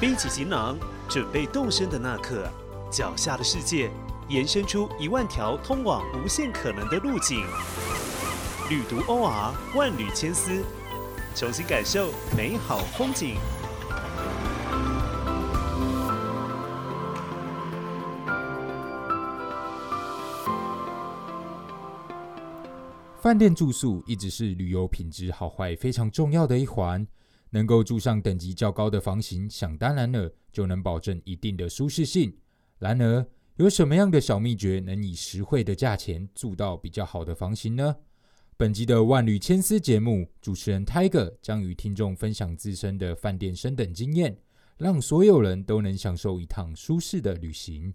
背起行囊，准备动身的那刻，脚下的世界延伸出一万条通往无限可能的路径。旅途 OR 万缕千丝，重新感受美好风景。饭店住宿一直是旅游品质好坏非常重要的一环。能够住上等级较高的房型，想当然了，就能保证一定的舒适性。然而，有什么样的小秘诀能以实惠的价钱住到比较好的房型呢？本集的万缕千丝节目，主持人 Tiger 将与听众分享自身的饭店升等经验，让所有人都能享受一趟舒适的旅行。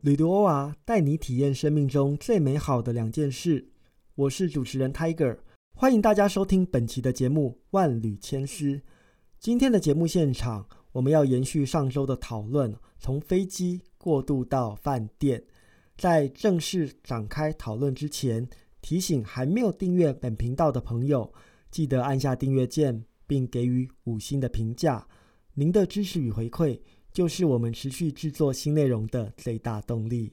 旅途欧啊，带你体验生命中最美好的两件事。我是主持人 Tiger，欢迎大家收听本期的节目《万缕千丝》。今天的节目现场，我们要延续上周的讨论，从飞机过渡到饭店。在正式展开讨论之前，提醒还没有订阅本频道的朋友，记得按下订阅键，并给予五星的评价。您的支持与回馈。就是我们持续制作新内容的最大动力。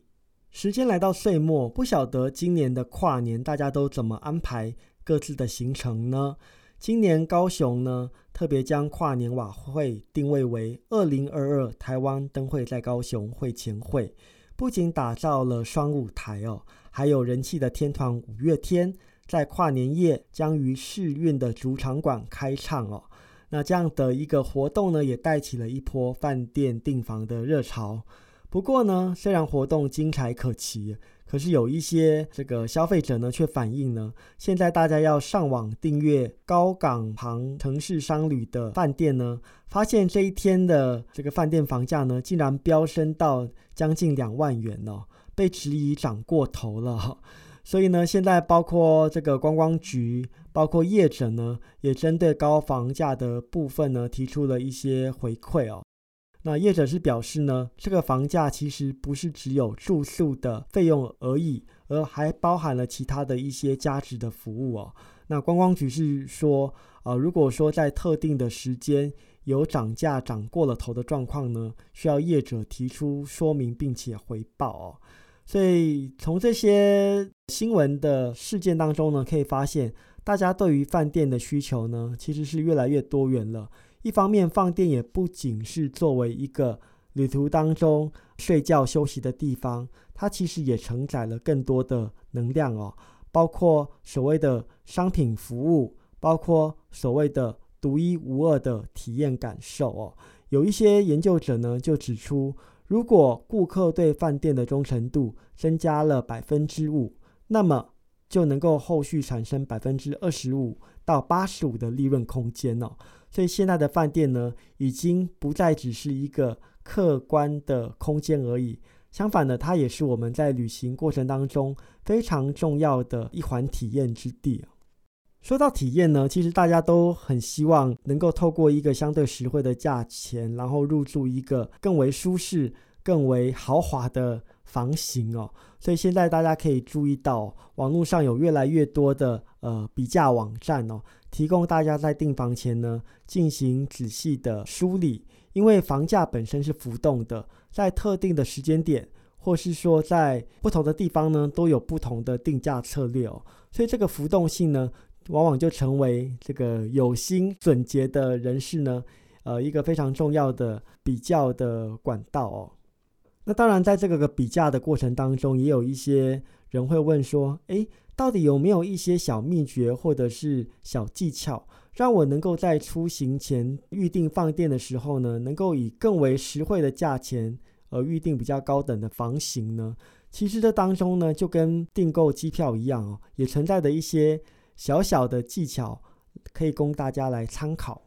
时间来到岁末，不晓得今年的跨年大家都怎么安排各自的行程呢？今年高雄呢，特别将跨年晚会定位为二零二二台湾灯会在高雄会前会，不仅打造了双舞台哦，还有人气的天团五月天在跨年夜将于世运的主场馆开唱哦。那这样的一个活动呢，也带起了一波饭店订房的热潮。不过呢，虽然活动精彩可期，可是有一些这个消费者呢，却反映呢，现在大家要上网订阅高港旁城市商旅的饭店呢，发现这一天的这个饭店房价呢，竟然飙升到将近两万元哦，被质疑涨过头了。所以呢，现在包括这个观光局。包括业者呢，也针对高房价的部分呢，提出了一些回馈哦。那业者是表示呢，这个房价其实不是只有住宿的费用而已，而还包含了其他的一些价值的服务哦。那观光局是说，呃，如果说在特定的时间有涨价涨过了头的状况呢，需要业者提出说明并且回报哦。所以从这些新闻的事件当中呢，可以发现。大家对于饭店的需求呢，其实是越来越多元了。一方面，饭店也不仅是作为一个旅途当中睡觉休息的地方，它其实也承载了更多的能量哦，包括所谓的商品服务，包括所谓的独一无二的体验感受哦。有一些研究者呢就指出，如果顾客对饭店的忠诚度增加了百分之五，那么就能够后续产生百分之二十五到八十五的利润空间哦，所以现在的饭店呢，已经不再只是一个客观的空间而已，相反的，它也是我们在旅行过程当中非常重要的一环体验之地。说到体验呢，其实大家都很希望能够透过一个相对实惠的价钱，然后入住一个更为舒适、更为豪华的。房型哦，所以现在大家可以注意到，网络上有越来越多的呃比价网站哦，提供大家在订房前呢进行仔细的梳理，因为房价本身是浮动的，在特定的时间点，或是说在不同的地方呢，都有不同的定价策略哦，所以这个浮动性呢，往往就成为这个有心准结的人士呢，呃一个非常重要的比较的管道哦。那当然，在这个个比价的过程当中，也有一些人会问说：“诶，到底有没有一些小秘诀或者是小技巧，让我能够在出行前预定放电的时候呢，能够以更为实惠的价钱而预定比较高等的房型呢？”其实这当中呢，就跟订购机票一样哦，也存在着一些小小的技巧，可以供大家来参考。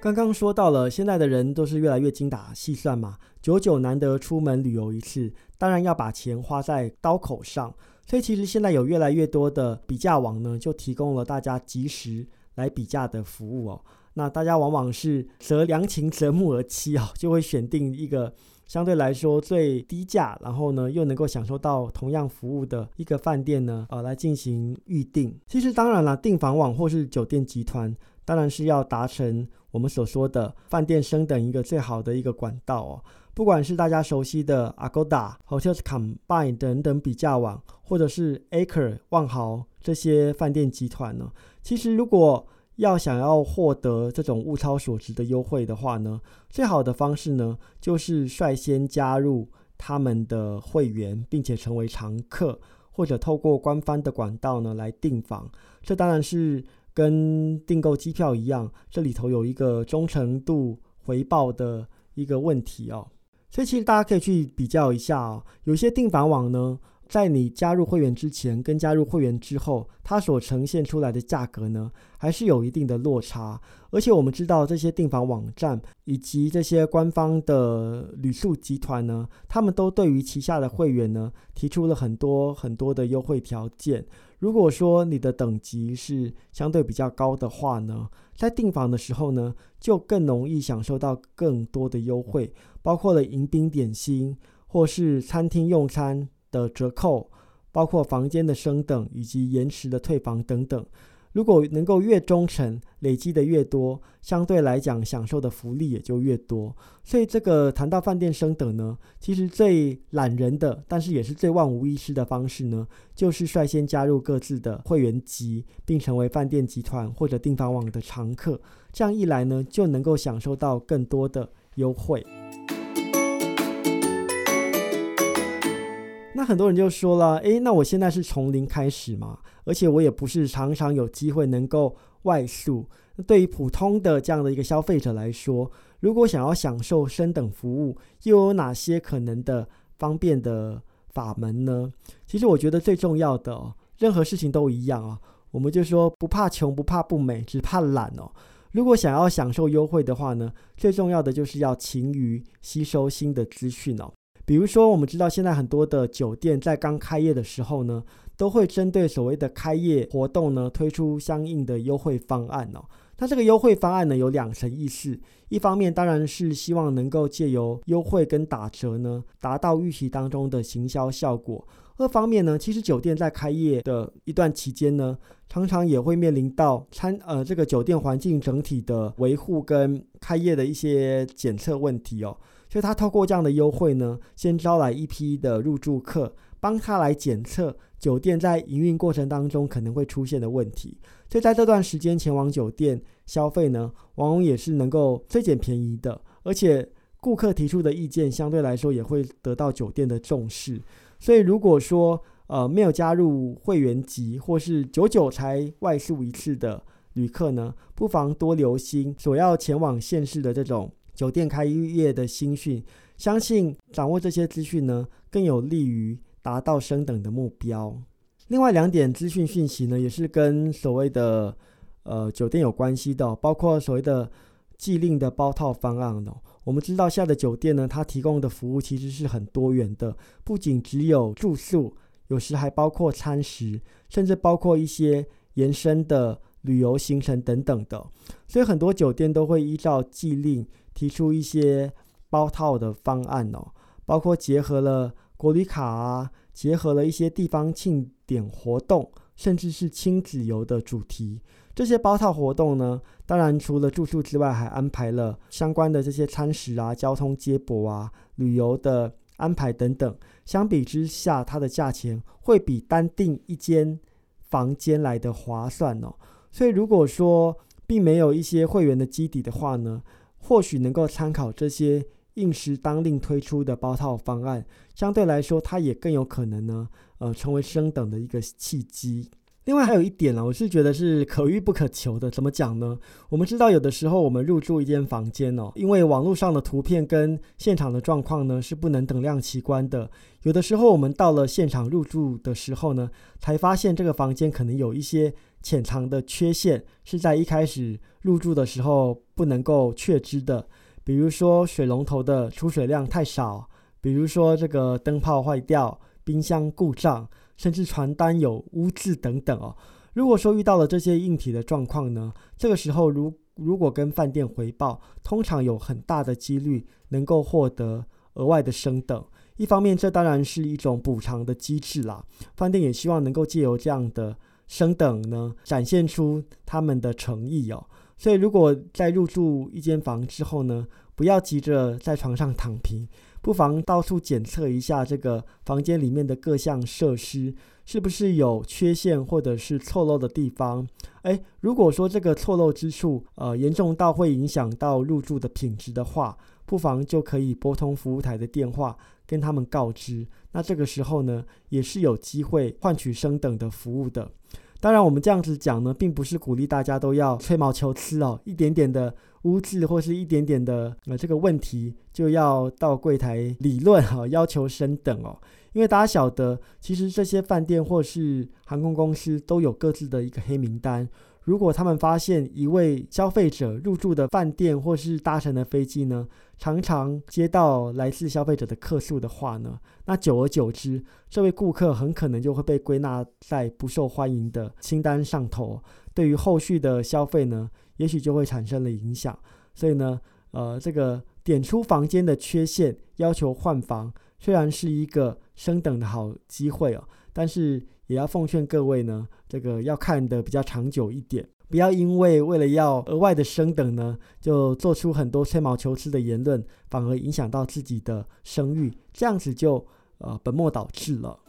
刚刚说到了，现在的人都是越来越精打细算嘛，久久难得出门旅游一次，当然要把钱花在刀口上。所以其实现在有越来越多的比价网呢，就提供了大家及时来比价的服务哦。那大家往往是择良禽择木而栖哦，就会选定一个相对来说最低价，然后呢又能够享受到同样服务的一个饭店呢，呃，来进行预订。其实当然了，订房网或是酒店集团，当然是要达成我们所说的饭店升等一个最好的一个管道哦。不管是大家熟悉的 Agoda、Hotels.com、Byn、等等比价网，或者是 Acre、万豪这些饭店集团呢，其实如果要想要获得这种物超所值的优惠的话呢，最好的方式呢，就是率先加入他们的会员，并且成为常客，或者透过官方的管道呢来订房。这当然是跟订购机票一样，这里头有一个忠诚度回报的一个问题哦。所以其实大家可以去比较一下哦，有些订房网呢。在你加入会员之前跟加入会员之后，它所呈现出来的价格呢，还是有一定的落差。而且我们知道这些订房网站以及这些官方的旅宿集团呢，他们都对于旗下的会员呢提出了很多很多的优惠条件。如果说你的等级是相对比较高的话呢，在订房的时候呢，就更容易享受到更多的优惠，包括了迎宾点心或是餐厅用餐。的折扣，包括房间的升等以及延迟的退房等等。如果能够越忠诚，累积的越多，相对来讲享受的福利也就越多。所以这个谈到饭店升等呢，其实最懒人的，但是也是最万无一失的方式呢，就是率先加入各自的会员级，并成为饭店集团或者订房网的常客。这样一来呢，就能够享受到更多的优惠。那很多人就说了，诶，那我现在是从零开始嘛，而且我也不是常常有机会能够外宿。那对于普通的这样的一个消费者来说，如果想要享受升等服务，又有哪些可能的方便的法门呢？其实我觉得最重要的，任何事情都一样啊，我们就说不怕穷，不怕不美，只怕懒哦。如果想要享受优惠的话呢，最重要的就是要勤于吸收新的资讯哦。比如说，我们知道现在很多的酒店在刚开业的时候呢，都会针对所谓的开业活动呢，推出相应的优惠方案哦。那这个优惠方案呢，有两层意思：一方面当然是希望能够借由优惠跟打折呢，达到预期当中的行销效果；二方面呢，其实酒店在开业的一段期间呢，常常也会面临到餐呃这个酒店环境整体的维护跟开业的一些检测问题哦。所以他透过这样的优惠呢，先招来一批的入住客，帮他来检测酒店在营运过程当中可能会出现的问题。所以在这段时间前往酒店消费呢，往往也是能够最捡便宜的，而且顾客提出的意见相对来说也会得到酒店的重视。所以如果说呃没有加入会员级或是久久才外宿一次的旅客呢，不妨多留心所要前往县市的这种。酒店开业的新讯，相信掌握这些资讯呢，更有利于达到升等的目标。另外两点资讯讯息呢，也是跟所谓的呃酒店有关系的，包括所谓的既令的包套方案。我们知道，下的酒店呢，它提供的服务其实是很多元的，不仅只有住宿，有时还包括餐食，甚至包括一些延伸的旅游行程等等的。所以很多酒店都会依照既令。提出一些包套的方案哦，包括结合了国旅卡啊，结合了一些地方庆典活动，甚至是亲子游的主题。这些包套活动呢，当然除了住宿之外，还安排了相关的这些餐食啊、交通接驳啊、旅游的安排等等。相比之下，它的价钱会比单订一间房间来的划算哦。所以如果说并没有一些会员的基底的话呢？或许能够参考这些应时当令推出的包套方案，相对来说，它也更有可能呢，呃，成为升等的一个契机。另外还有一点呢，我是觉得是可遇不可求的。怎么讲呢？我们知道有的时候我们入住一间房间哦，因为网络上的图片跟现场的状况呢是不能等量齐观的。有的时候我们到了现场入住的时候呢，才发现这个房间可能有一些潜藏的缺陷，是在一开始入住的时候不能够确知的。比如说水龙头的出水量太少，比如说这个灯泡坏掉，冰箱故障。甚至传单有污渍等等哦。如果说遇到了这些硬体的状况呢，这个时候如如果跟饭店回报，通常有很大的几率能够获得额外的升等。一方面，这当然是一种补偿的机制啦。饭店也希望能够借由这样的升等呢，展现出他们的诚意哦。所以，如果在入住一间房之后呢，不要急着在床上躺平，不妨到处检测一下这个房间里面的各项设施是不是有缺陷或者是错漏的地方。诶，如果说这个错漏之处呃严重到会影响到入住的品质的话，不妨就可以拨通服务台的电话。跟他们告知，那这个时候呢，也是有机会换取升等的服务的。当然，我们这样子讲呢，并不是鼓励大家都要吹毛求疵哦，一点点的污渍或是一点点的呃这个问题，就要到柜台理论哈，要求升等哦。因为大家晓得，其实这些饭店或是航空公司都有各自的一个黑名单。如果他们发现一位消费者入住的饭店或是搭乘的飞机呢，常常接到来自消费者的客诉的话呢，那久而久之，这位顾客很可能就会被归纳在不受欢迎的清单上头。对于后续的消费呢，也许就会产生了影响。所以呢，呃，这个点出房间的缺陷，要求换房，虽然是一个升等的好机会哦，但是。也要奉劝各位呢，这个要看的比较长久一点，不要因为为了要额外的升等呢，就做出很多吹毛求疵的言论，反而影响到自己的声誉，这样子就呃本末倒置了。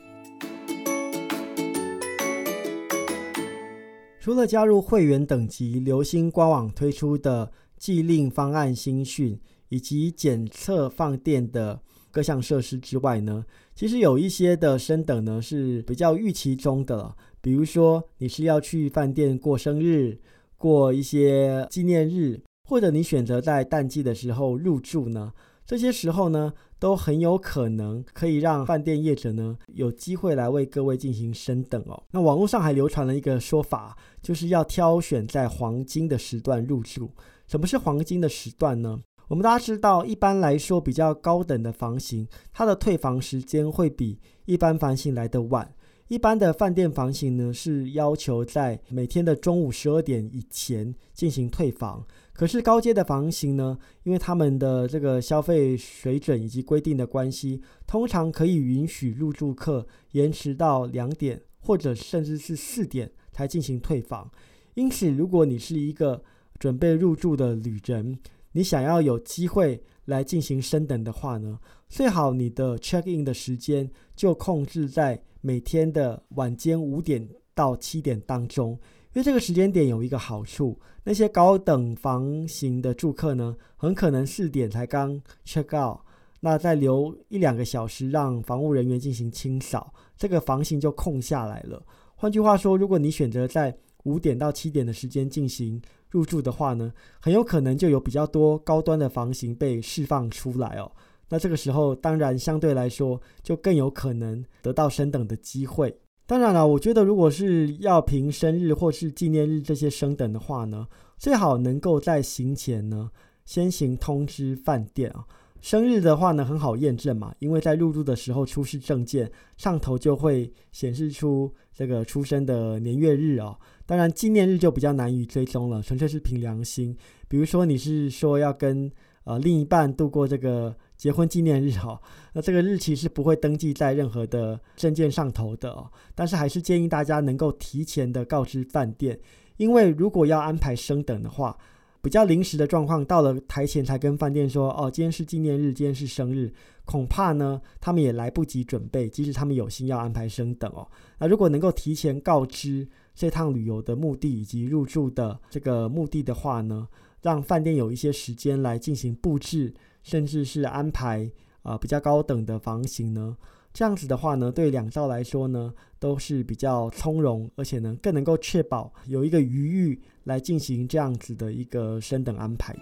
除了加入会员等级，流星官网推出的既令方案新讯，以及检测放电的。各项设施之外呢，其实有一些的升等呢是比较预期中的，比如说你是要去饭店过生日、过一些纪念日，或者你选择在淡季的时候入住呢，这些时候呢都很有可能可以让饭店业者呢有机会来为各位进行升等哦。那网络上还流传了一个说法，就是要挑选在黄金的时段入住。什么是黄金的时段呢？我们大家知道，一般来说比较高等的房型，它的退房时间会比一般房型来得晚。一般的饭店房型呢，是要求在每天的中午十二点以前进行退房。可是高阶的房型呢，因为他们的这个消费水准以及规定的关系，通常可以允许入住客延迟到两点或者甚至是四点才进行退房。因此，如果你是一个准备入住的旅人，你想要有机会来进行升等的话呢，最好你的 check in 的时间就控制在每天的晚间五点到七点当中，因为这个时间点有一个好处，那些高等房型的住客呢，很可能四点才刚 check out，那再留一两个小时让房务人员进行清扫，这个房型就空下来了。换句话说，如果你选择在五点到七点的时间进行入住的话呢，很有可能就有比较多高端的房型被释放出来哦。那这个时候，当然相对来说就更有可能得到升等的机会。当然了，我觉得如果是要凭生日或是纪念日这些升等的话呢，最好能够在行前呢先行通知饭店啊。生日的话呢，很好验证嘛，因为在入住的时候出示证件，上头就会显示出这个出生的年月日哦。当然，纪念日就比较难以追踪了，纯粹是凭良心。比如说，你是说要跟呃另一半度过这个结婚纪念日哈，那这个日期是不会登记在任何的证件上头的哦。但是还是建议大家能够提前的告知饭店，因为如果要安排升等的话，比较临时的状况，到了台前才跟饭店说哦，今天是纪念日，今天是生日，恐怕呢他们也来不及准备，即使他们有心要安排升等哦。那如果能够提前告知。这趟旅游的目的以及入住的这个目的的话呢，让饭店有一些时间来进行布置，甚至是安排啊比较高等的房型呢。这样子的话呢，对两造来说呢都是比较从容，而且呢更能够确保有一个余裕来进行这样子的一个升等安排。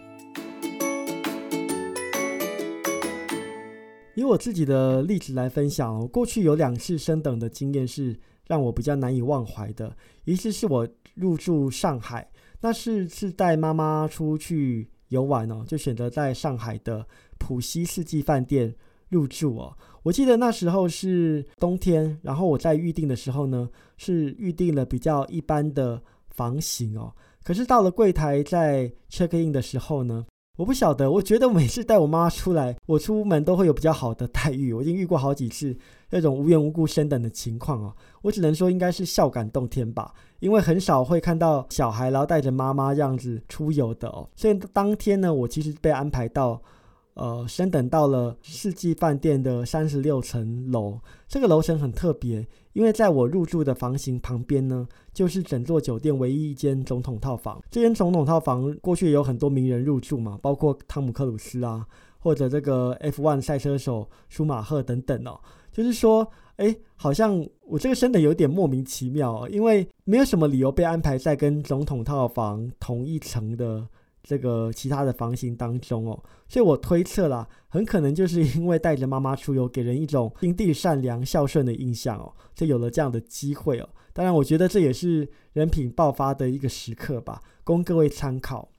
以我自己的例子来分享哦，过去有两次升等的经验是。让我比较难以忘怀的一次是我入住上海，那是是带妈妈出去游玩哦，就选择在上海的浦西四季饭店入住哦。我记得那时候是冬天，然后我在预定的时候呢，是预定了比较一般的房型哦。可是到了柜台在 check in 的时候呢，我不晓得，我觉得每次带我妈出来，我出门都会有比较好的待遇。我已经遇过好几次那种无缘无故升等的情况哦，我只能说应该是孝感动天吧，因为很少会看到小孩然后带着妈妈这样子出游的哦。所以当天呢，我其实被安排到。呃，升等到了世纪饭店的三十六层楼。这个楼层很特别，因为在我入住的房型旁边呢，就是整座酒店唯一一间总统套房。这间总统套房过去有很多名人入住嘛，包括汤姆克鲁斯啊，或者这个 F1 赛车手舒马赫等等哦。就是说，哎，好像我这个升等有点莫名其妙，因为没有什么理由被安排在跟总统套房同一层的。这个其他的房型当中哦，所以我推测啦，很可能就是因为带着妈妈出游，给人一种心地善良、孝顺的印象哦，就有了这样的机会哦。当然，我觉得这也是人品爆发的一个时刻吧，供各位参考。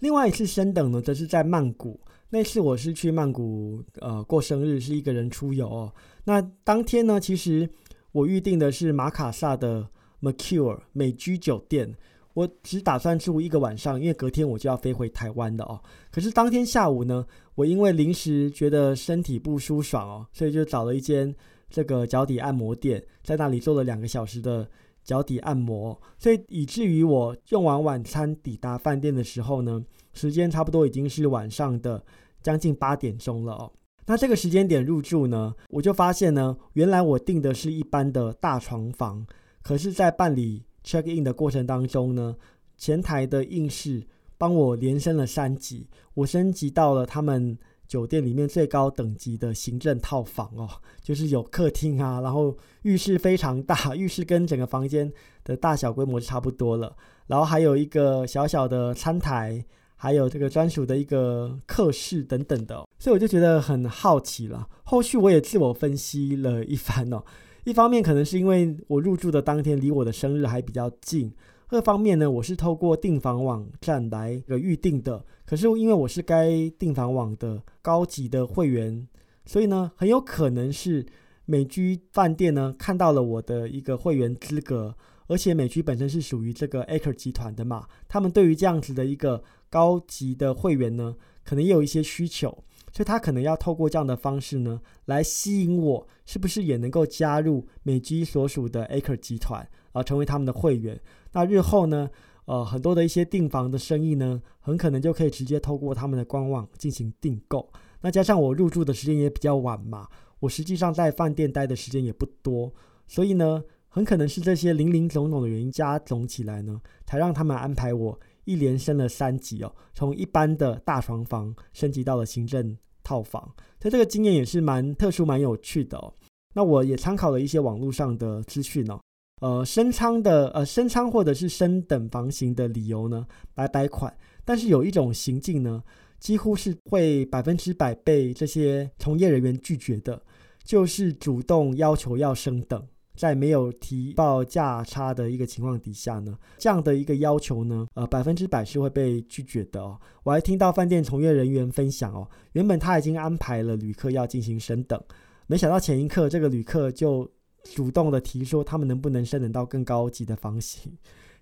另外一次升等呢，则是在曼谷，那次我是去曼谷呃过生日，是一个人出游哦。那当天呢，其实我预定的是马卡萨的 Mercure 美居酒店。我只打算住一个晚上，因为隔天我就要飞回台湾的哦。可是当天下午呢，我因为临时觉得身体不舒爽哦，所以就找了一间这个脚底按摩店，在那里做了两个小时的脚底按摩。所以以至于我用完晚餐抵达饭店的时候呢，时间差不多已经是晚上的将近八点钟了哦。那这个时间点入住呢，我就发现呢，原来我订的是一般的大床房，可是，在办理 check in 的过程当中呢，前台的应试帮我连升了三级，我升级到了他们酒店里面最高等级的行政套房哦，就是有客厅啊，然后浴室非常大，浴室跟整个房间的大小规模差不多了，然后还有一个小小的餐台，还有这个专属的一个客室等等的，所以我就觉得很好奇了。后续我也自我分析了一番哦。一方面可能是因为我入住的当天离我的生日还比较近，二方面呢，我是透过订房网站来个预定的。可是因为我是该订房网的高级的会员，所以呢，很有可能是美居饭店呢看到了我的一个会员资格，而且美居本身是属于这个 Acre 集团的嘛，他们对于这样子的一个高级的会员呢，可能也有一些需求。所以他可能要透过这样的方式呢，来吸引我，是不是也能够加入美居所属的 Acre 集团啊，成为他们的会员？那日后呢，呃，很多的一些订房的生意呢，很可能就可以直接透过他们的官网进行订购。那加上我入住的时间也比较晚嘛，我实际上在饭店待的时间也不多，所以呢，很可能是这些零零总总的原因加总起来呢，才让他们安排我。一连升了三级哦，从一般的大床房升级到了行政套房，所以这个经验也是蛮特殊、蛮有趣的哦。那我也参考了一些网络上的资讯哦，呃，升舱的呃升舱或者是升等房型的理由呢，百百款，但是有一种行径呢，几乎是会百分之百被这些从业人员拒绝的，就是主动要求要升等。在没有提报价差的一个情况底下呢，这样的一个要求呢，呃，百分之百是会被拒绝的哦。我还听到饭店从业人员分享哦，原本他已经安排了旅客要进行升等，没想到前一刻这个旅客就主动的提说他们能不能升等到更高级的房型，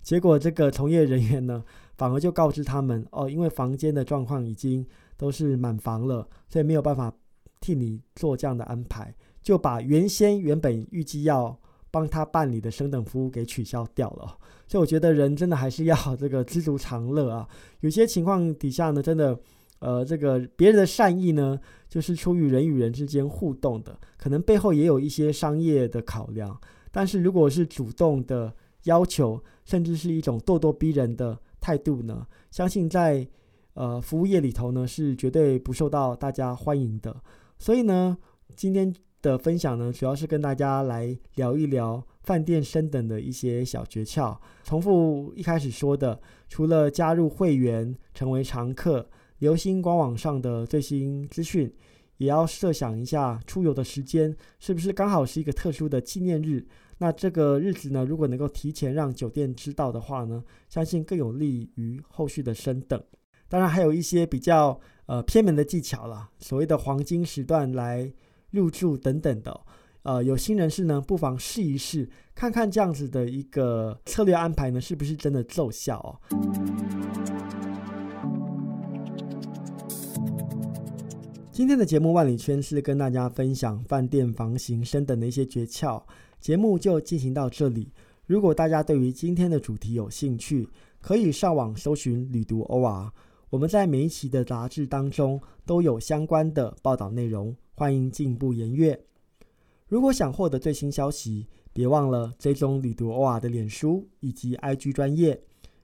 结果这个从业人员呢，反而就告知他们哦，因为房间的状况已经都是满房了，所以没有办法替你做这样的安排，就把原先原本预计要帮他办理的升等服务给取消掉了，所以我觉得人真的还是要这个知足常乐啊。有些情况底下呢，真的，呃，这个别人的善意呢，就是出于人与人之间互动的，可能背后也有一些商业的考量。但是如果是主动的要求，甚至是一种咄咄逼人的态度呢，相信在呃服务业里头呢，是绝对不受到大家欢迎的。所以呢，今天。的分享呢，主要是跟大家来聊一聊饭店升等的一些小诀窍。重复一开始说的，除了加入会员成为常客，留心官网上的最新资讯，也要设想一下出游的时间是不是刚好是一个特殊的纪念日。那这个日子呢，如果能够提前让酒店知道的话呢，相信更有利于后续的升等。当然，还有一些比较呃偏门的技巧了，所谓的黄金时段来。入住等等的，呃，有心人士呢，不妨试一试，看看这样子的一个策略安排呢，是不是真的奏效哦。今天的节目万里圈是跟大家分享饭店房型升等的一些诀窍，节目就进行到这里。如果大家对于今天的主题有兴趣，可以上网搜寻旅读 OR，我们在每一期的杂志当中都有相关的报道内容，欢迎进一步研阅。如果想获得最新消息，别忘了追踪旅读 OR 的脸书以及 IG 专业，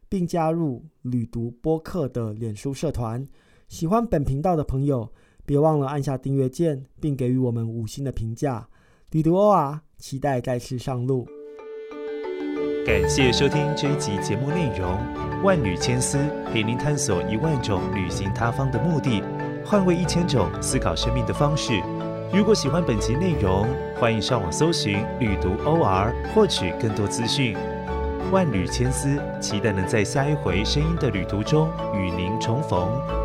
并加入旅读播客的脸书社团。喜欢本频道的朋友，别忘了按下订阅键，并给予我们五星的评价。旅读 OR，期待再次上路。感谢收听这一集节目内容，万缕千丝陪您探索一万种旅行他方的目的，换位一千种思考生命的方式。如果喜欢本集内容，欢迎上网搜寻“旅读 OR” 获取更多资讯。万缕千丝，期待能在下一回声音的旅途中与您重逢。